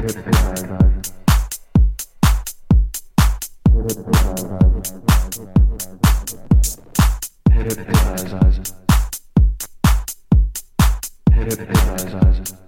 That's why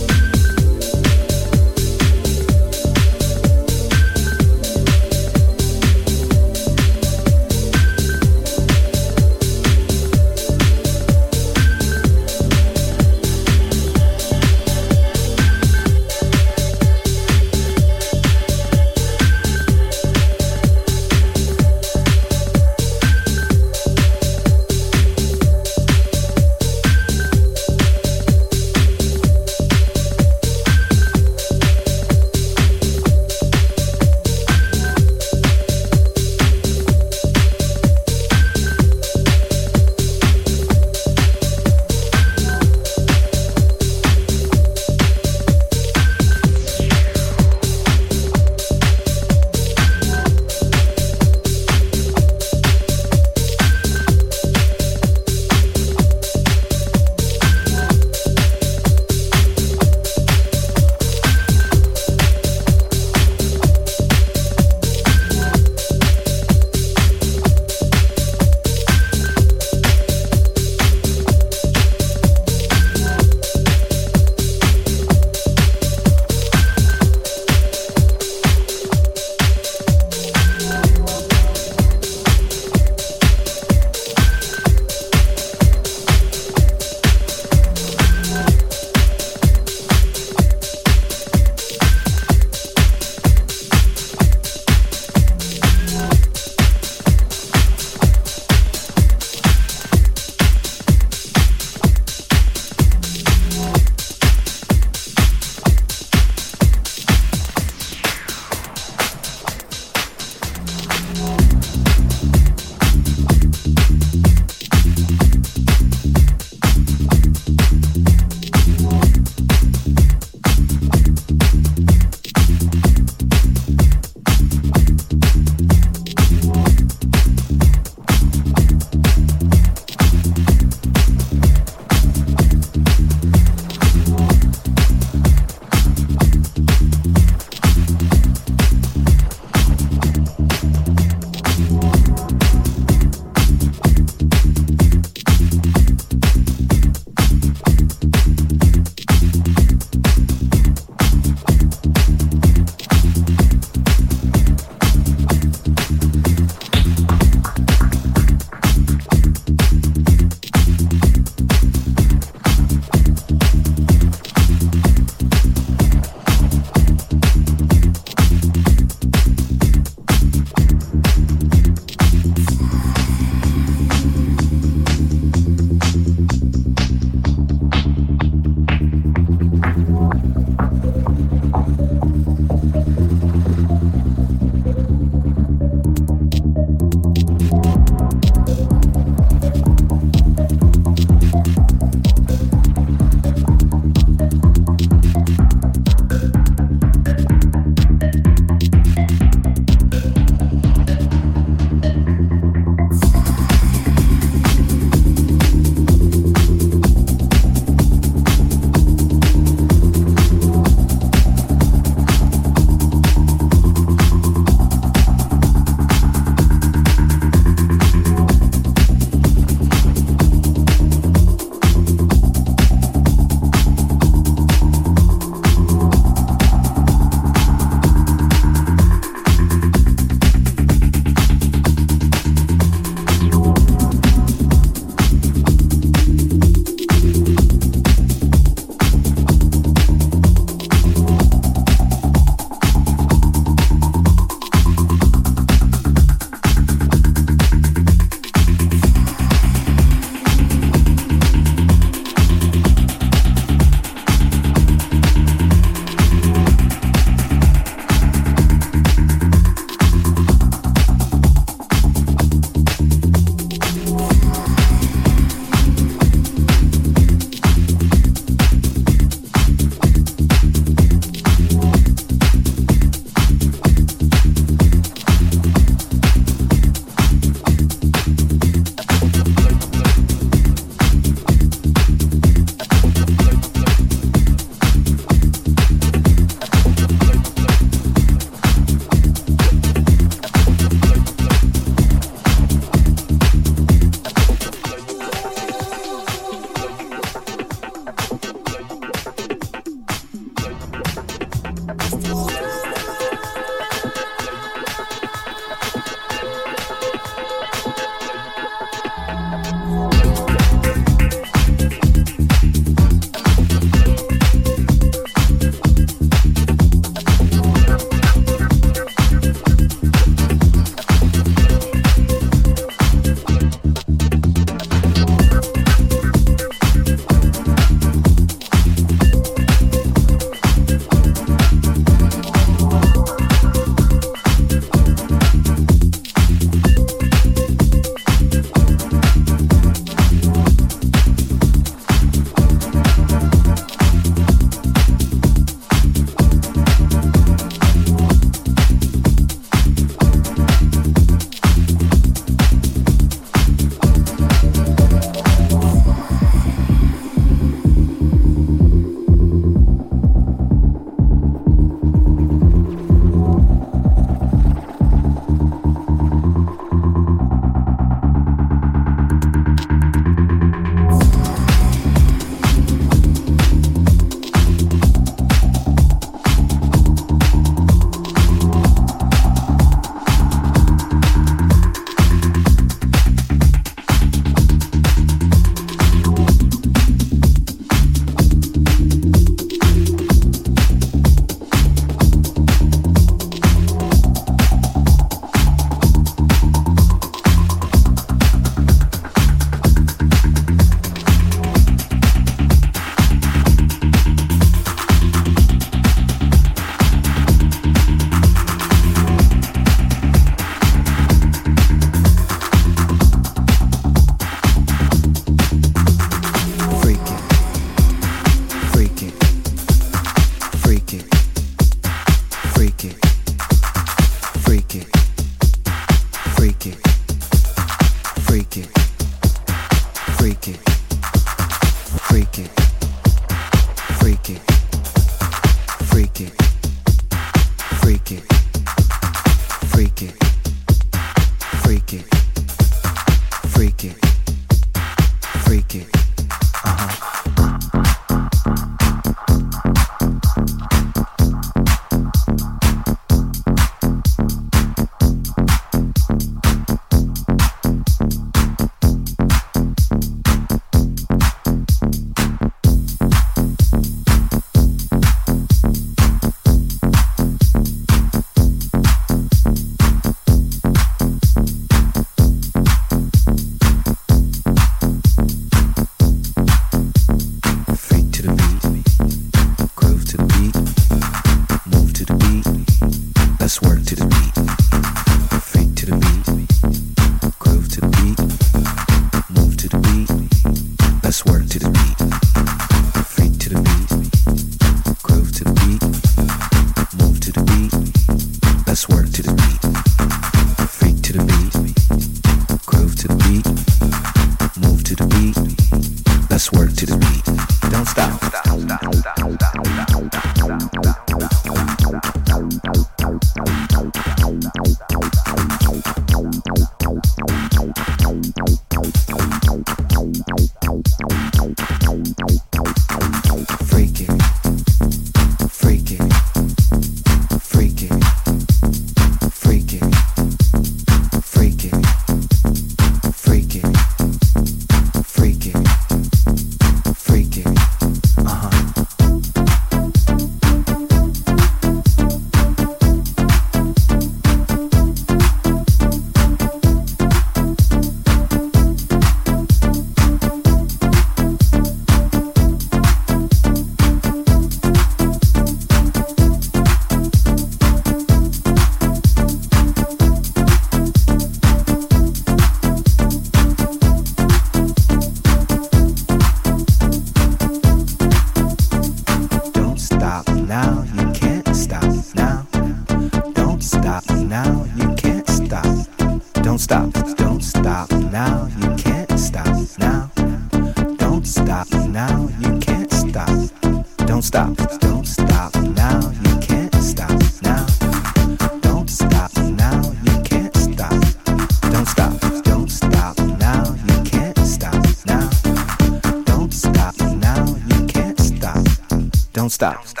Don't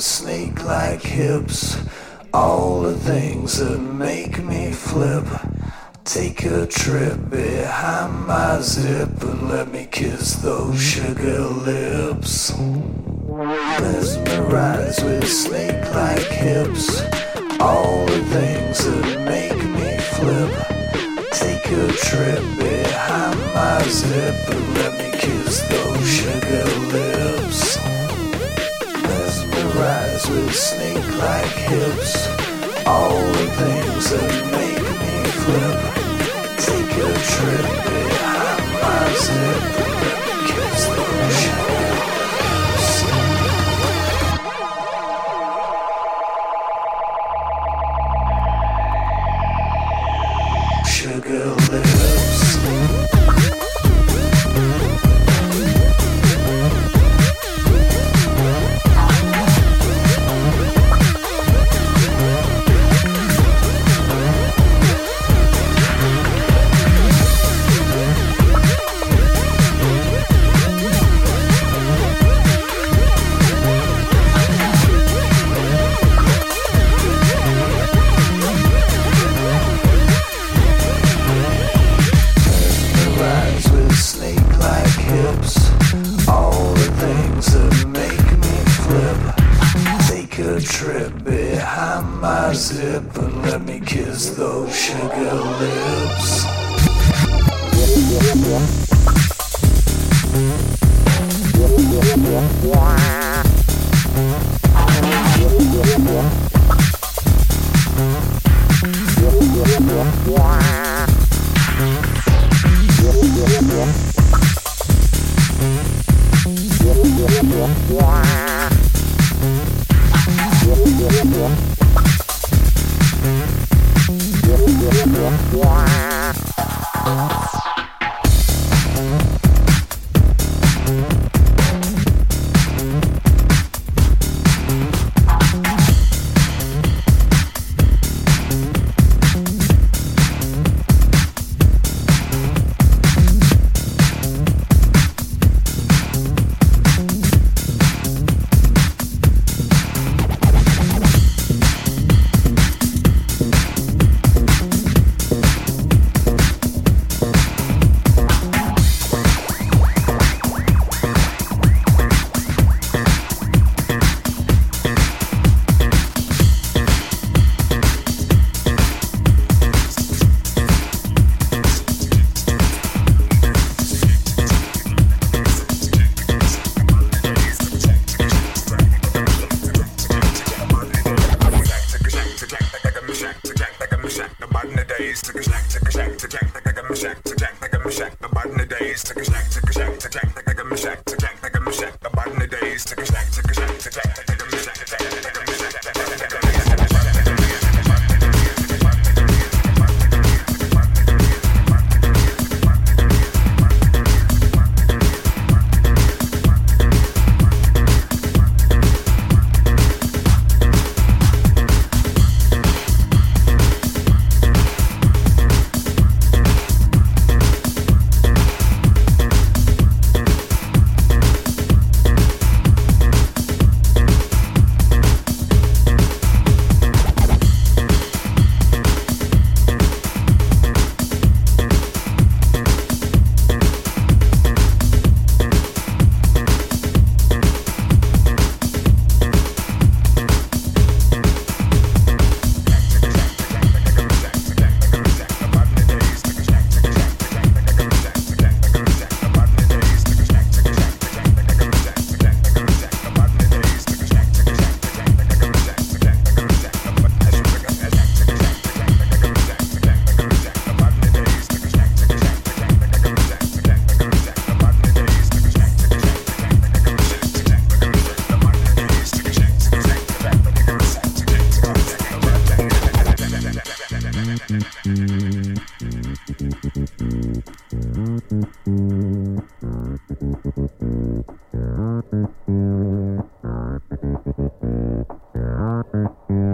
snake-like hips. All the things that make me flip. Take a trip behind my zip and let me kiss those sugar lips. Mesmerized with snake-like hips. All the things that make me flip. Take a trip behind my zip and let me kiss those sugar lips rise with snake-like hips. All the things that make me flip. Take a trip behind my zip. Kiss the shit. Mm-hmm.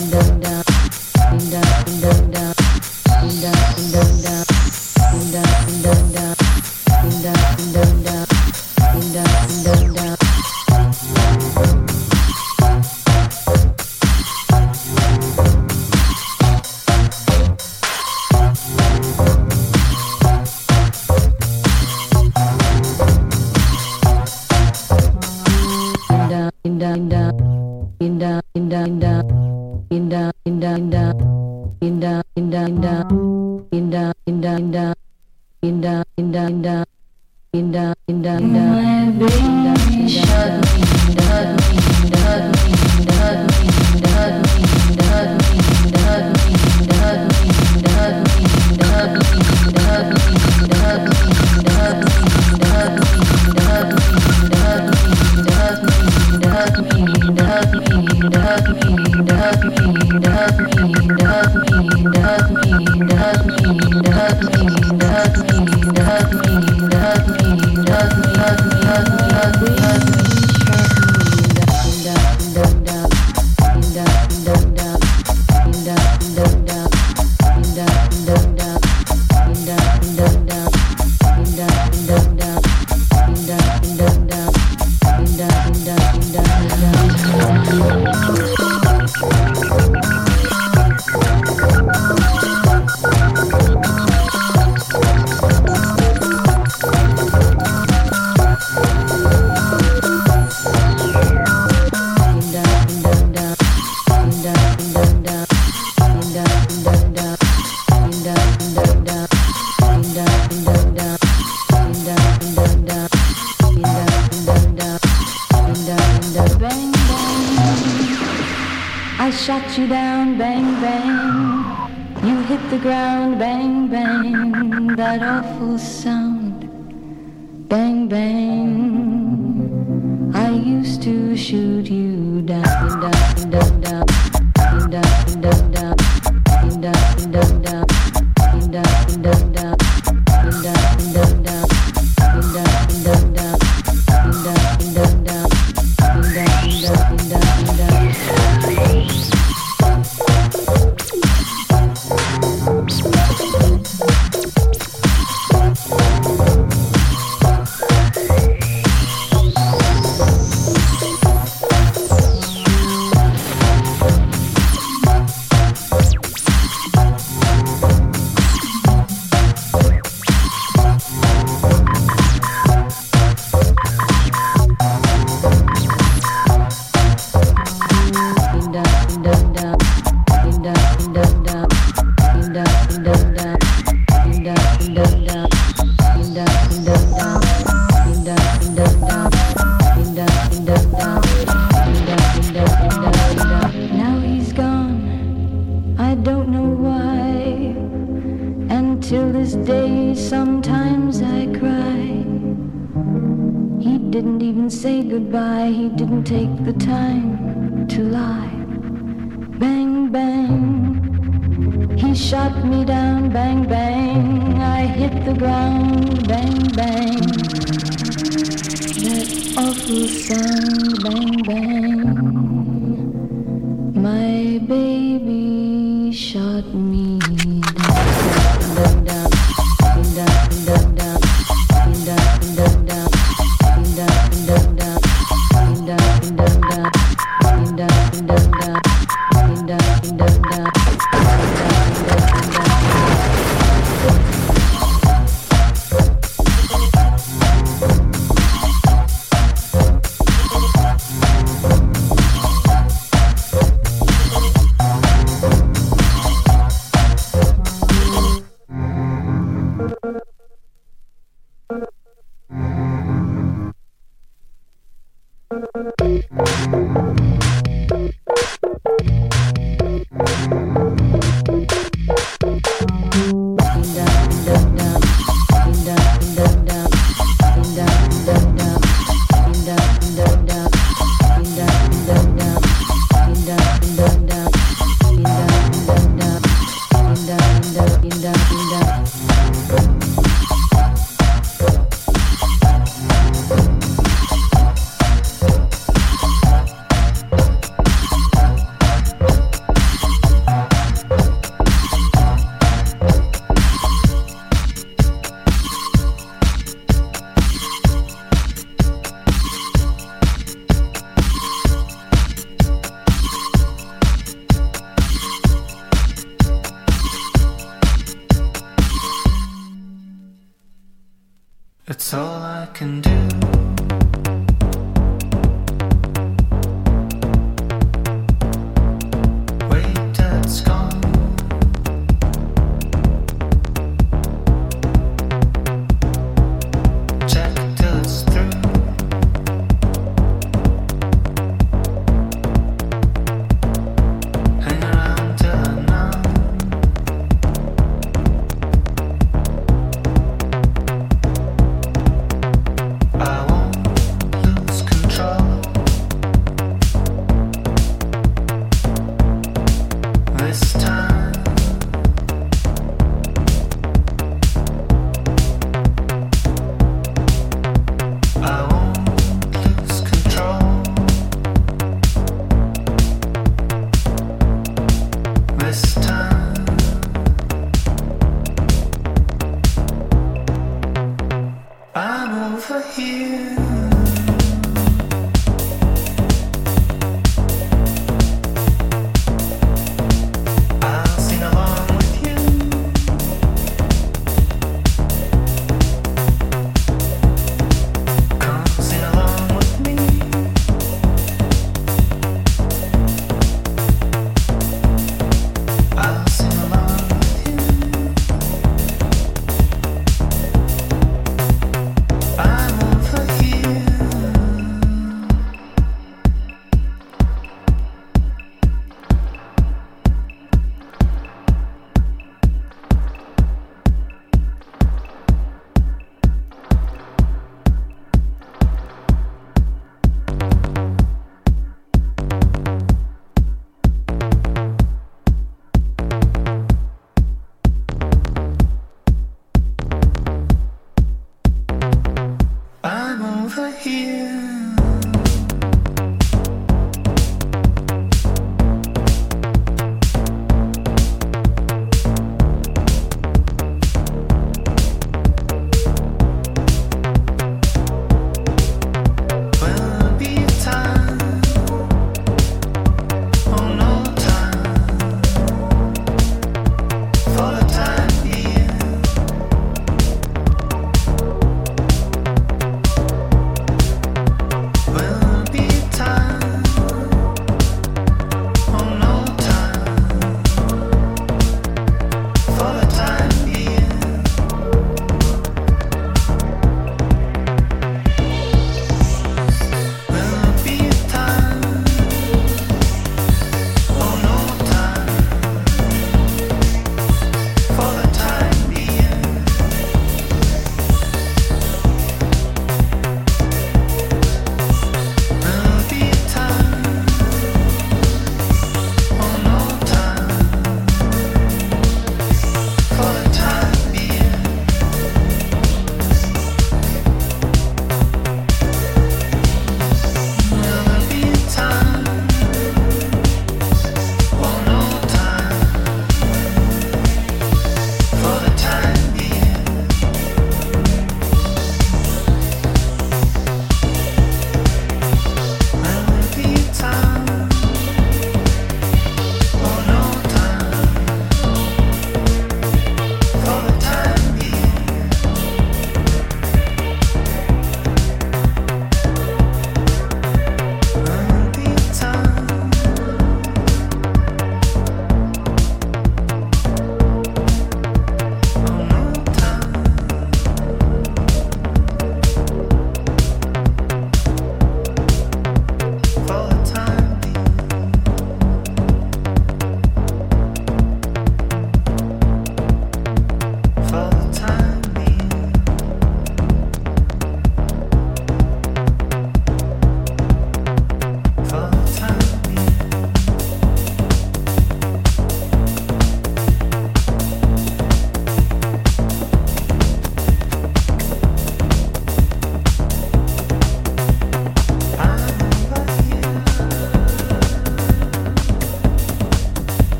under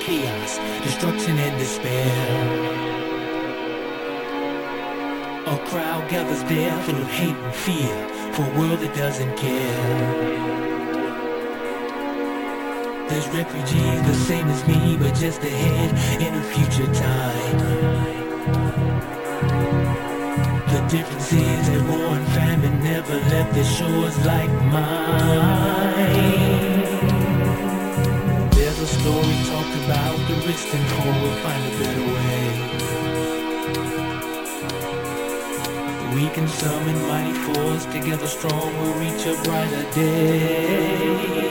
chaos, destruction and despair. A crowd gathers there full of hate and fear for a world that doesn't care. There's refugees the same as me, but just ahead in a future time. The difference is that war and famine never left the shores like mine. There's a story told about the rich and poor will find a better way. We can summon mighty force, together strong we'll reach a brighter day.